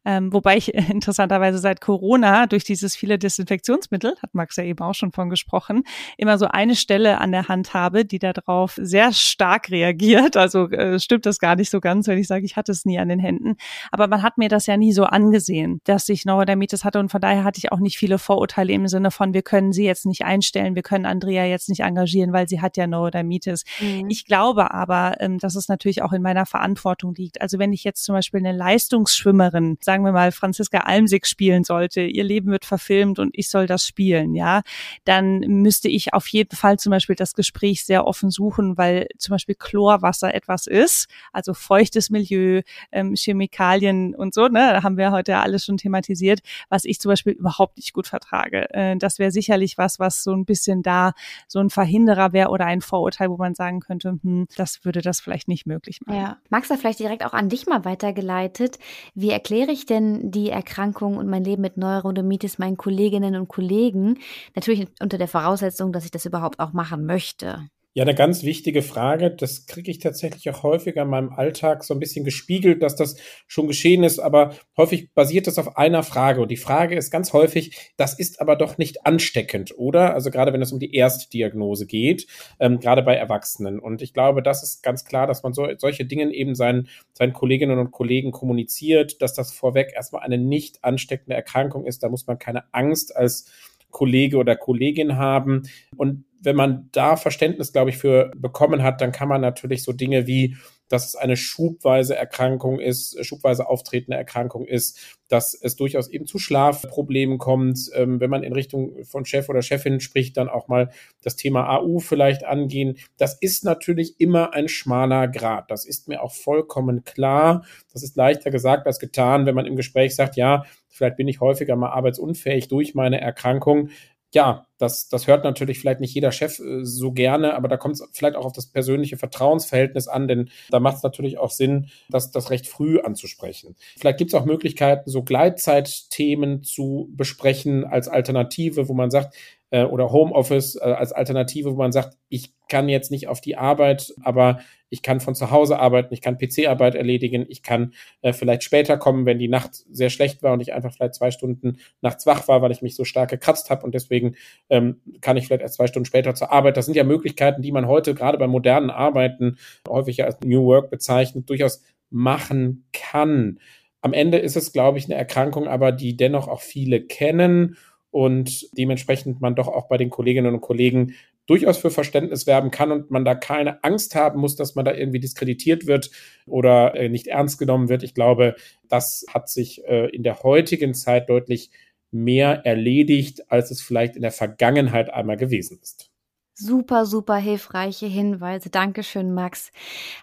Speaker 2: Ähm, wobei ich interessanterweise seit Corona durch dieses viele Desinfektionsmittel, hat Max ja eben auch schon von gesprochen, immer so eine Stelle an der Hand habe, die darauf sehr stark reagiert. Also äh, stimmt das gar nicht so ganz, wenn ich sage, ich hatte es nie an den Händen. Aber man hat mir das ja nie so angesehen, dass ich Neurodermitis hatte und von daher hatte ich auch nicht viele Vorurteile im Sinne von, wir können sie jetzt nicht einstellen, wir können Andrea jetzt nicht engagieren, weil sie hat ja Neurodermitis. Mhm. Ich glaube, glaube aber, ähm, dass es natürlich auch in meiner Verantwortung liegt. Also wenn ich jetzt zum Beispiel eine Leistungsschwimmerin, sagen wir mal Franziska Almsig spielen sollte, ihr Leben wird verfilmt und ich soll das spielen, ja, dann müsste ich auf jeden Fall zum Beispiel das Gespräch sehr offen suchen, weil zum Beispiel Chlorwasser etwas ist, also feuchtes Milieu, ähm, Chemikalien und so, ne, da haben wir heute alles schon thematisiert, was ich zum Beispiel überhaupt nicht gut vertrage. Äh, das wäre sicherlich was, was so ein bisschen da so ein Verhinderer wäre oder ein Vorurteil, wo man sagen könnte, hm, das würde das vielleicht nicht möglich machen.
Speaker 1: Ja. Max, vielleicht direkt auch an dich mal weitergeleitet. Wie erkläre ich denn die Erkrankung und mein Leben mit Neurodermitis meinen Kolleginnen und Kollegen? Natürlich unter der Voraussetzung, dass ich das überhaupt auch machen möchte.
Speaker 3: Ja, eine ganz wichtige Frage. Das kriege ich tatsächlich auch häufiger in meinem Alltag so ein bisschen gespiegelt, dass das schon geschehen ist, aber häufig basiert das auf einer Frage. Und die Frage ist ganz häufig, das ist aber doch nicht ansteckend, oder? Also gerade wenn es um die Erstdiagnose geht, ähm, gerade bei Erwachsenen. Und ich glaube, das ist ganz klar, dass man so, solche Dinge eben seinen, seinen Kolleginnen und Kollegen kommuniziert, dass das vorweg erstmal eine nicht ansteckende Erkrankung ist. Da muss man keine Angst als Kollege oder Kollegin haben. Und wenn man da Verständnis, glaube ich, für bekommen hat, dann kann man natürlich so Dinge wie, dass es eine schubweise Erkrankung ist, schubweise auftretende Erkrankung ist, dass es durchaus eben zu Schlafproblemen kommt. Ähm, wenn man in Richtung von Chef oder Chefin spricht, dann auch mal das Thema AU vielleicht angehen. Das ist natürlich immer ein schmaler Grad. Das ist mir auch vollkommen klar. Das ist leichter gesagt als getan, wenn man im Gespräch sagt, ja, vielleicht bin ich häufiger mal arbeitsunfähig durch meine Erkrankung ja, das, das hört natürlich vielleicht nicht jeder Chef äh, so gerne, aber da kommt es vielleicht auch auf das persönliche Vertrauensverhältnis an, denn da macht es natürlich auch Sinn, das, das recht früh anzusprechen. Vielleicht gibt es auch Möglichkeiten, so Gleitzeitthemen zu besprechen als Alternative, wo man sagt, äh, oder Homeoffice äh, als Alternative, wo man sagt, ich kann jetzt nicht auf die Arbeit, aber ich kann von zu Hause arbeiten, ich kann PC-Arbeit erledigen, ich kann äh, vielleicht später kommen, wenn die Nacht sehr schlecht war und ich einfach vielleicht zwei Stunden nachts wach war, weil ich mich so stark gekratzt habe und deswegen ähm, kann ich vielleicht erst zwei Stunden später zur Arbeit. Das sind ja Möglichkeiten, die man heute gerade bei modernen Arbeiten häufig als New Work bezeichnet, durchaus machen kann. Am Ende ist es, glaube ich, eine Erkrankung, aber die dennoch auch viele kennen und dementsprechend man doch auch bei den Kolleginnen und Kollegen durchaus für Verständnis werben kann und man da keine Angst haben muss, dass man da irgendwie diskreditiert wird oder äh, nicht ernst genommen wird. Ich glaube, das hat sich äh, in der heutigen Zeit deutlich mehr erledigt, als es vielleicht in der Vergangenheit einmal gewesen ist.
Speaker 1: Super, super hilfreiche Hinweise. Dankeschön, Max.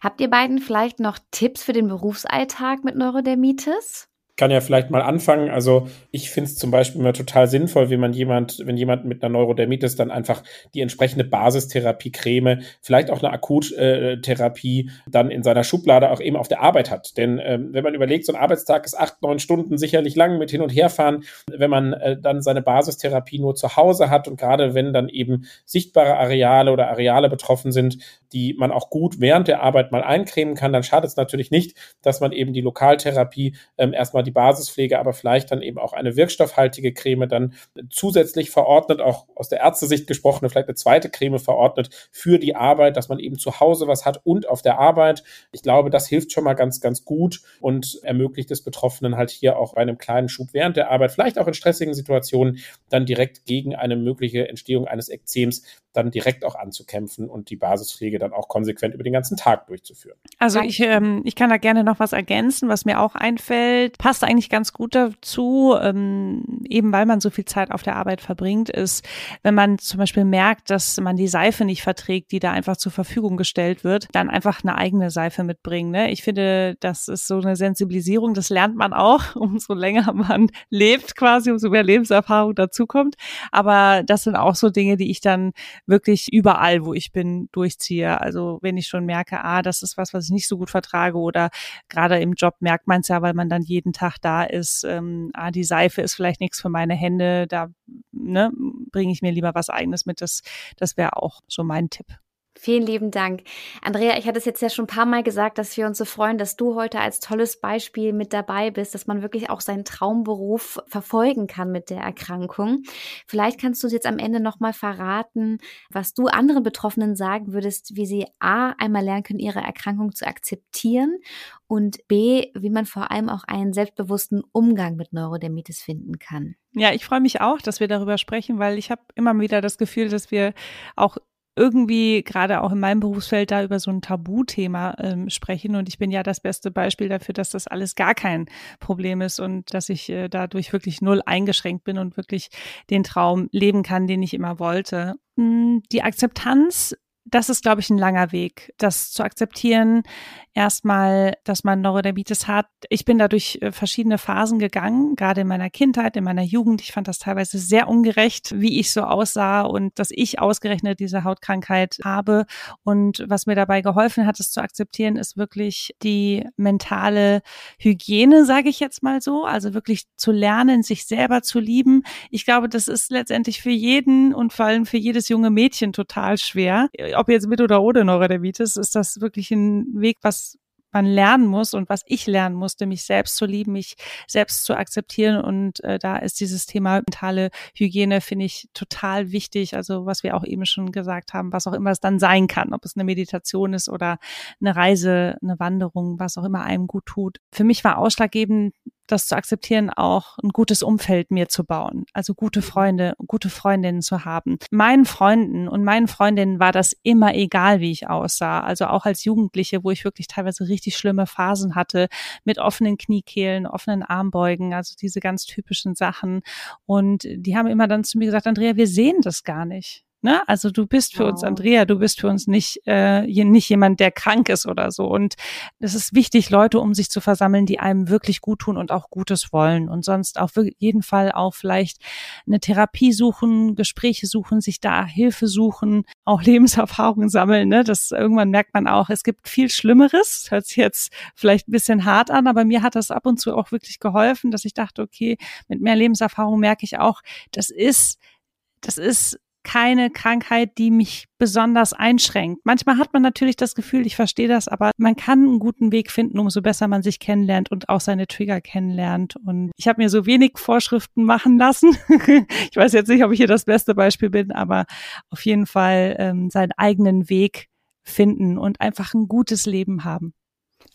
Speaker 1: Habt ihr beiden vielleicht noch Tipps für den Berufsalltag mit Neurodermitis?
Speaker 3: Kann ja vielleicht mal anfangen. Also ich finde es zum Beispiel immer total sinnvoll, wenn man jemand, wenn jemand mit einer Neurodermitis dann einfach die entsprechende Basistherapie, Creme, vielleicht auch eine Akuttherapie dann in seiner Schublade auch eben auf der Arbeit hat. Denn ähm, wenn man überlegt, so ein Arbeitstag ist acht, neun Stunden sicherlich lang mit hin und herfahren, wenn man äh, dann seine Basistherapie nur zu Hause hat und gerade wenn dann eben sichtbare Areale oder Areale betroffen sind, die man auch gut während der Arbeit mal eincremen kann, dann schadet es natürlich nicht, dass man eben die Lokaltherapie ähm, erstmal die Basispflege, aber vielleicht dann eben auch eine wirkstoffhaltige Creme dann zusätzlich verordnet, auch aus der Ärztesicht gesprochen, vielleicht eine zweite Creme verordnet für die Arbeit, dass man eben zu Hause was hat und auf der Arbeit. Ich glaube, das hilft schon mal ganz, ganz gut und ermöglicht es Betroffenen halt hier auch bei einem kleinen Schub während der Arbeit, vielleicht auch in stressigen Situationen, dann direkt gegen eine mögliche Entstehung eines Ekzems dann direkt auch anzukämpfen und die Basispflege dann auch konsequent über den ganzen Tag durchzuführen.
Speaker 2: Also ich, ähm, ich kann da gerne noch was ergänzen, was mir auch einfällt. Passt eigentlich ganz gut dazu, ähm, eben weil man so viel Zeit auf der Arbeit verbringt, ist, wenn man zum Beispiel merkt, dass man die Seife nicht verträgt, die da einfach zur Verfügung gestellt wird, dann einfach eine eigene Seife mitbringen. Ne? Ich finde, das ist so eine Sensibilisierung, das lernt man auch, umso länger man lebt quasi, umso mehr Lebenserfahrung dazukommt. Aber das sind auch so Dinge, die ich dann wirklich überall, wo ich bin, durchziehe. Also wenn ich schon merke, ah, das ist was, was ich nicht so gut vertrage oder gerade im Job merkt man es ja, weil man dann jeden Tag da ist, ähm, ah, die Seife ist vielleicht nichts für meine Hände, da ne, bringe ich mir lieber was eigenes mit. Das, das wäre auch so mein Tipp.
Speaker 1: Vielen lieben Dank. Andrea, ich hatte es jetzt ja schon ein paar Mal gesagt, dass wir uns so freuen, dass du heute als tolles Beispiel mit dabei bist, dass man wirklich auch seinen Traumberuf verfolgen kann mit der Erkrankung. Vielleicht kannst du jetzt am Ende nochmal verraten, was du anderen Betroffenen sagen würdest, wie sie A, einmal lernen können, ihre Erkrankung zu akzeptieren und B, wie man vor allem auch einen selbstbewussten Umgang mit Neurodermitis finden kann.
Speaker 2: Ja, ich freue mich auch, dass wir darüber sprechen, weil ich habe immer wieder das Gefühl, dass wir auch irgendwie gerade auch in meinem Berufsfeld da über so ein Tabuthema ähm, sprechen. Und ich bin ja das beste Beispiel dafür, dass das alles gar kein Problem ist und dass ich äh, dadurch wirklich null eingeschränkt bin und wirklich den Traum leben kann, den ich immer wollte. Hm, die Akzeptanz das ist, glaube ich, ein langer Weg, das zu akzeptieren. Erstmal, dass man Neurodermitis hat. Ich bin da durch äh, verschiedene Phasen gegangen, gerade in meiner Kindheit, in meiner Jugend. Ich fand das teilweise sehr ungerecht, wie ich so aussah und dass ich ausgerechnet diese Hautkrankheit habe. Und was mir dabei geholfen hat, es zu akzeptieren, ist wirklich die mentale Hygiene, sage ich jetzt mal so. Also wirklich zu lernen, sich selber zu lieben. Ich glaube, das ist letztendlich für jeden und vor allem für jedes junge Mädchen total schwer ob jetzt mit oder ohne Neurodermitis, ist das wirklich ein Weg, was man lernen muss und was ich lernen musste, mich selbst zu lieben, mich selbst zu akzeptieren. Und äh, da ist dieses Thema mentale Hygiene, finde ich, total wichtig. Also was wir auch eben schon gesagt haben, was auch immer es dann sein kann, ob es eine Meditation ist oder eine Reise, eine Wanderung, was auch immer einem gut tut. Für mich war ausschlaggebend, das zu akzeptieren, auch ein gutes Umfeld mir zu bauen. Also gute Freunde, gute Freundinnen zu haben. Meinen Freunden und meinen Freundinnen war das immer egal, wie ich aussah. Also auch als Jugendliche, wo ich wirklich teilweise richtig schlimme Phasen hatte, mit offenen Kniekehlen, offenen Armbeugen, also diese ganz typischen Sachen. Und die haben immer dann zu mir gesagt, Andrea, wir sehen das gar nicht. Ne? Also du bist für wow. uns Andrea, du bist für uns nicht, äh, nicht jemand, der krank ist oder so. Und es ist wichtig, Leute um sich zu versammeln, die einem wirklich gut tun und auch Gutes wollen. Und sonst auf jeden Fall auch vielleicht eine Therapie suchen, Gespräche suchen, sich da Hilfe suchen, auch Lebenserfahrungen sammeln. Ne? Das irgendwann merkt man auch, es gibt viel Schlimmeres. Hört sich jetzt vielleicht ein bisschen hart an, aber mir hat das ab und zu auch wirklich geholfen, dass ich dachte, okay, mit mehr Lebenserfahrung merke ich auch, das ist das ist keine Krankheit, die mich besonders einschränkt. Manchmal hat man natürlich das Gefühl, ich verstehe das, aber man kann einen guten Weg finden, umso besser man sich kennenlernt und auch seine Trigger kennenlernt. Und ich habe mir so wenig Vorschriften machen lassen. ich weiß jetzt nicht, ob ich hier das beste Beispiel bin, aber auf jeden Fall ähm, seinen eigenen Weg finden und einfach ein gutes Leben haben.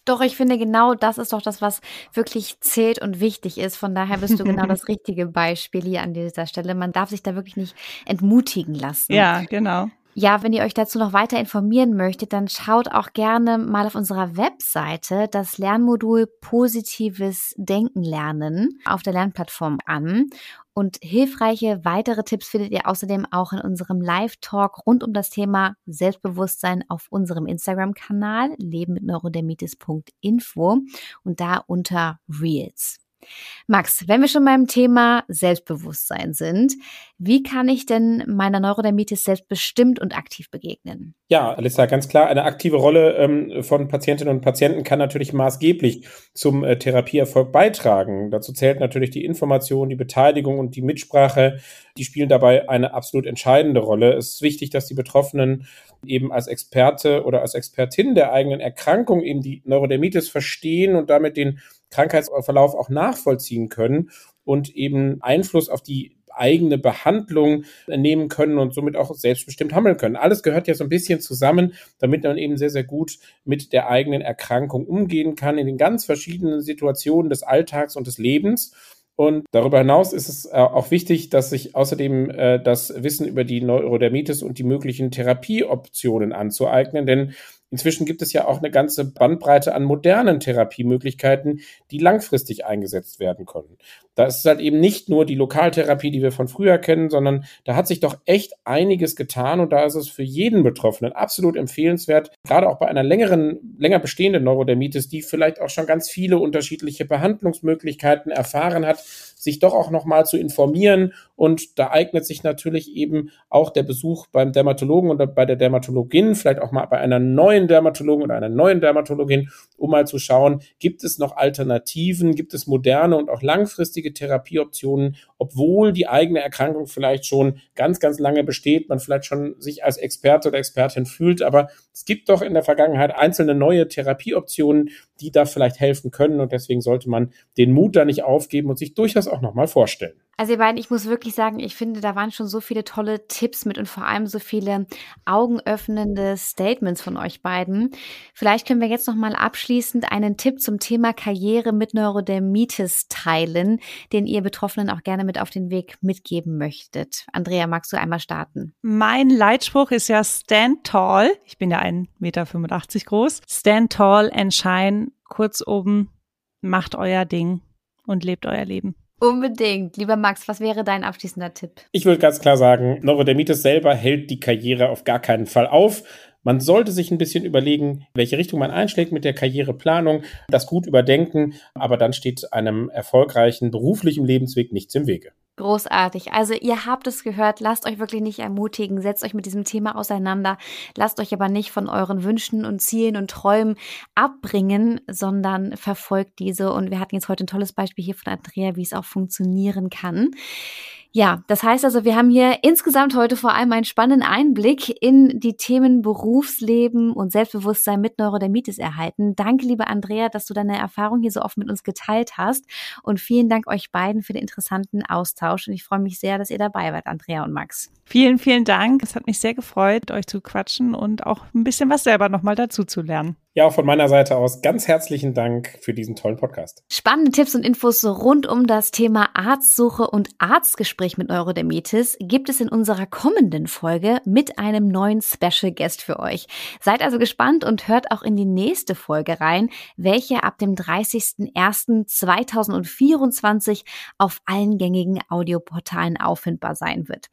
Speaker 1: Doch, ich finde genau das ist doch das, was wirklich zählt und wichtig ist. Von daher bist du genau das richtige Beispiel hier an dieser Stelle. Man darf sich da wirklich nicht entmutigen lassen.
Speaker 2: Ja, genau.
Speaker 1: Ja, wenn ihr euch dazu noch weiter informieren möchtet, dann schaut auch gerne mal auf unserer Webseite das Lernmodul Positives Denken lernen auf der Lernplattform an. Und hilfreiche weitere Tipps findet ihr außerdem auch in unserem Live-Talk rund um das Thema Selbstbewusstsein auf unserem Instagram-Kanal leben mit neurodermitis.info und da unter Reels. Max, wenn wir schon beim Thema Selbstbewusstsein sind, wie kann ich denn meiner Neurodermitis selbstbestimmt und aktiv begegnen?
Speaker 3: Ja, Alissa, ganz klar, eine aktive Rolle ähm, von Patientinnen und Patienten kann natürlich maßgeblich zum äh, Therapieerfolg beitragen. Dazu zählt natürlich die Information, die Beteiligung und die Mitsprache. Die spielen dabei eine absolut entscheidende Rolle. Es ist wichtig, dass die Betroffenen eben als Experte oder als Expertin der eigenen Erkrankung eben die Neurodermitis verstehen und damit den Krankheitsverlauf auch nachvollziehen können und eben Einfluss auf die eigene Behandlung nehmen können und somit auch selbstbestimmt handeln können. Alles gehört ja so ein bisschen zusammen, damit man eben sehr, sehr gut mit der eigenen Erkrankung umgehen kann in den ganz verschiedenen Situationen des Alltags und des Lebens. Und darüber hinaus ist es äh, auch wichtig, dass sich außerdem äh, das Wissen über die Neurodermitis und die möglichen Therapieoptionen anzueignen, denn Inzwischen gibt es ja auch eine ganze Bandbreite an modernen Therapiemöglichkeiten, die langfristig eingesetzt werden können. Da ist halt eben nicht nur die Lokaltherapie, die wir von früher kennen, sondern da hat sich doch echt einiges getan und da ist es für jeden Betroffenen absolut empfehlenswert, gerade auch bei einer längeren, länger bestehenden Neurodermitis, die vielleicht auch schon ganz viele unterschiedliche Behandlungsmöglichkeiten erfahren hat, sich doch auch nochmal zu informieren. Und da eignet sich natürlich eben auch der Besuch beim Dermatologen oder bei der Dermatologin, vielleicht auch mal bei einer neuen Dermatologen oder einer neuen Dermatologin, um mal zu schauen, gibt es noch Alternativen, gibt es moderne und auch langfristige Therapieoptionen, obwohl die eigene Erkrankung vielleicht schon ganz, ganz lange besteht, man vielleicht schon sich als Experte oder Expertin fühlt, aber es gibt doch in der Vergangenheit einzelne neue Therapieoptionen, die da vielleicht helfen können und deswegen sollte man den Mut da nicht aufgeben und sich durchaus auch nochmal vorstellen.
Speaker 1: Also ihr beiden, ich muss wirklich sagen, ich finde, da waren schon so viele tolle Tipps mit und vor allem so viele augenöffnende Statements von euch beiden. Vielleicht können wir jetzt nochmal abschließend einen Tipp zum Thema Karriere mit Neurodermitis teilen, den ihr Betroffenen auch gerne mit auf den Weg mitgeben möchtet. Andrea, magst du einmal starten?
Speaker 2: Mein Leitspruch ist ja Stand tall. Ich bin ja 1,85 Meter groß. Stand tall and shine. Kurz oben, macht euer Ding und lebt euer Leben.
Speaker 1: Unbedingt. Lieber Max, was wäre dein abschließender Tipp?
Speaker 3: Ich würde ganz klar sagen, Neurodermitis selber hält die Karriere auf gar keinen Fall auf. Man sollte sich ein bisschen überlegen, welche Richtung man einschlägt mit der Karriereplanung, das gut überdenken, aber dann steht einem erfolgreichen beruflichen Lebensweg nichts im Wege.
Speaker 1: Großartig. Also ihr habt es gehört, lasst euch wirklich nicht ermutigen, setzt euch mit diesem Thema auseinander, lasst euch aber nicht von euren Wünschen und Zielen und Träumen abbringen, sondern verfolgt diese. Und wir hatten jetzt heute ein tolles Beispiel hier von Andrea, wie es auch funktionieren kann. Ja, das heißt also, wir haben hier insgesamt heute vor allem einen spannenden Einblick in die Themen Berufsleben und Selbstbewusstsein mit Neurodermitis erhalten. Danke, liebe Andrea, dass du deine Erfahrung hier so oft mit uns geteilt hast. Und vielen Dank euch beiden für den interessanten Austausch. Und ich freue mich sehr, dass ihr dabei wart, Andrea und Max.
Speaker 2: Vielen, vielen Dank. Es hat mich sehr gefreut, euch zu quatschen und auch ein bisschen was selber nochmal dazu zu lernen.
Speaker 3: Ja, auch von meiner Seite aus ganz herzlichen Dank für diesen tollen Podcast.
Speaker 1: Spannende Tipps und Infos rund um das Thema Arztsuche und Arztgespräch mit Neurodermitis gibt es in unserer kommenden Folge mit einem neuen Special Guest für euch. Seid also gespannt und hört auch in die nächste Folge rein, welche ab dem 30.01.2024 auf allen gängigen Audioportalen auffindbar sein wird.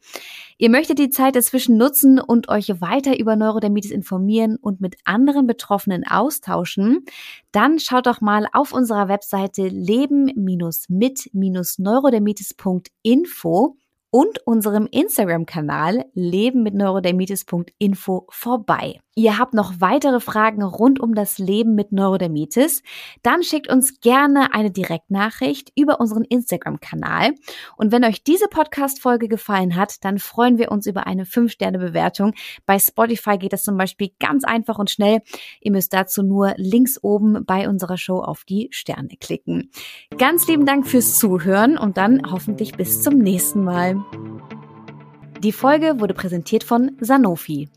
Speaker 1: Ihr möchtet die Zeit dazwischen nutzen und euch weiter über Neurodermitis informieren und mit anderen Betroffenen austauschen, dann schaut doch mal auf unserer Webseite leben-mit-neurodermitis.info und unserem Instagram-Kanal leben mit neurodermitis.info vorbei ihr habt noch weitere Fragen rund um das Leben mit Neurodermitis, dann schickt uns gerne eine Direktnachricht über unseren Instagram-Kanal. Und wenn euch diese Podcast-Folge gefallen hat, dann freuen wir uns über eine 5-Sterne-Bewertung. Bei Spotify geht das zum Beispiel ganz einfach und schnell. Ihr müsst dazu nur links oben bei unserer Show auf die Sterne klicken. Ganz lieben Dank fürs Zuhören und dann hoffentlich bis zum nächsten Mal. Die Folge wurde präsentiert von Sanofi.